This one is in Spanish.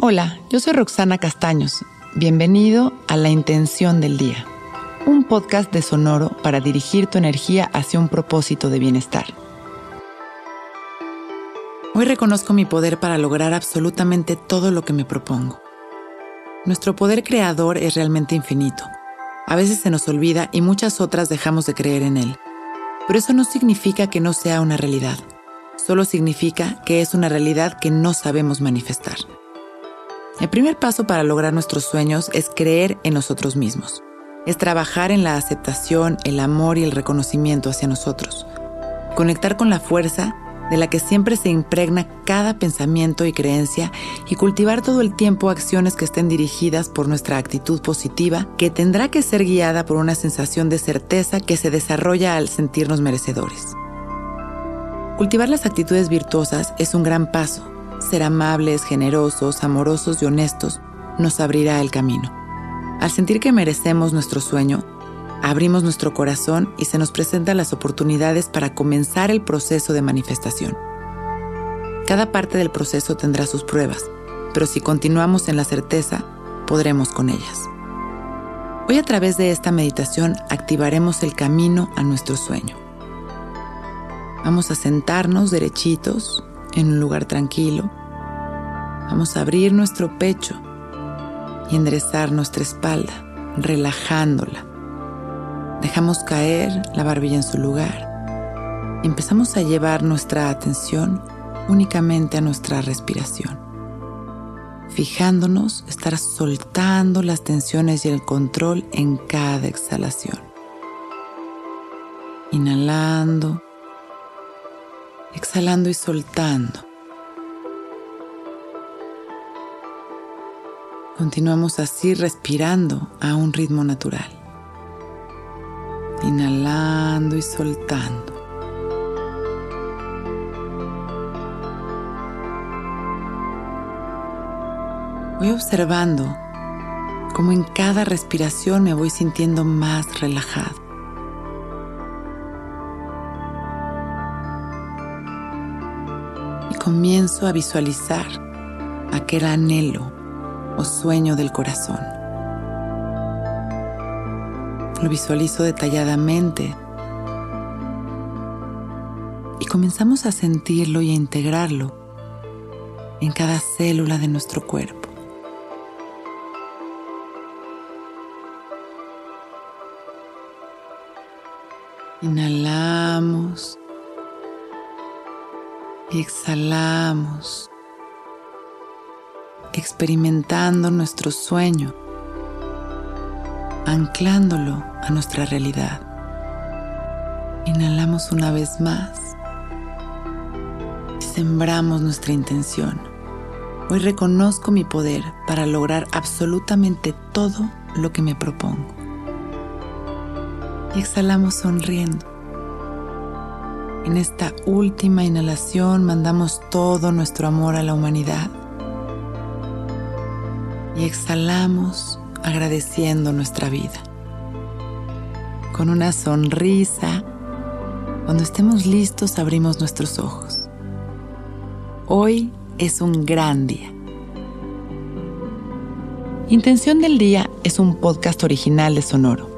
Hola, yo soy Roxana Castaños. Bienvenido a La Intención del Día, un podcast de Sonoro para dirigir tu energía hacia un propósito de bienestar. Hoy reconozco mi poder para lograr absolutamente todo lo que me propongo. Nuestro poder creador es realmente infinito. A veces se nos olvida y muchas otras dejamos de creer en él. Pero eso no significa que no sea una realidad. Solo significa que es una realidad que no sabemos manifestar. El primer paso para lograr nuestros sueños es creer en nosotros mismos. Es trabajar en la aceptación, el amor y el reconocimiento hacia nosotros. Conectar con la fuerza de la que siempre se impregna cada pensamiento y creencia y cultivar todo el tiempo acciones que estén dirigidas por nuestra actitud positiva, que tendrá que ser guiada por una sensación de certeza que se desarrolla al sentirnos merecedores. Cultivar las actitudes virtuosas es un gran paso, ser amables, generosos, amorosos y honestos nos abrirá el camino. Al sentir que merecemos nuestro sueño, abrimos nuestro corazón y se nos presentan las oportunidades para comenzar el proceso de manifestación. Cada parte del proceso tendrá sus pruebas, pero si continuamos en la certeza, podremos con ellas. Hoy a través de esta meditación activaremos el camino a nuestro sueño. Vamos a sentarnos derechitos en un lugar tranquilo. Vamos a abrir nuestro pecho y enderezar nuestra espalda, relajándola. Dejamos caer la barbilla en su lugar. Empezamos a llevar nuestra atención únicamente a nuestra respiración. Fijándonos, estar soltando las tensiones y el control en cada exhalación. Inhalando exhalando y soltando. Continuamos así respirando a un ritmo natural. Inhalando y soltando. Voy observando cómo en cada respiración me voy sintiendo más relajado. Comienzo a visualizar aquel anhelo o sueño del corazón. Lo visualizo detalladamente y comenzamos a sentirlo y a integrarlo en cada célula de nuestro cuerpo. Inhalamos exhalamos, experimentando nuestro sueño, anclándolo a nuestra realidad. Inhalamos una vez más y sembramos nuestra intención. Hoy reconozco mi poder para lograr absolutamente todo lo que me propongo. Y exhalamos sonriendo. En esta última inhalación mandamos todo nuestro amor a la humanidad y exhalamos agradeciendo nuestra vida. Con una sonrisa, cuando estemos listos abrimos nuestros ojos. Hoy es un gran día. Intención del Día es un podcast original de Sonoro.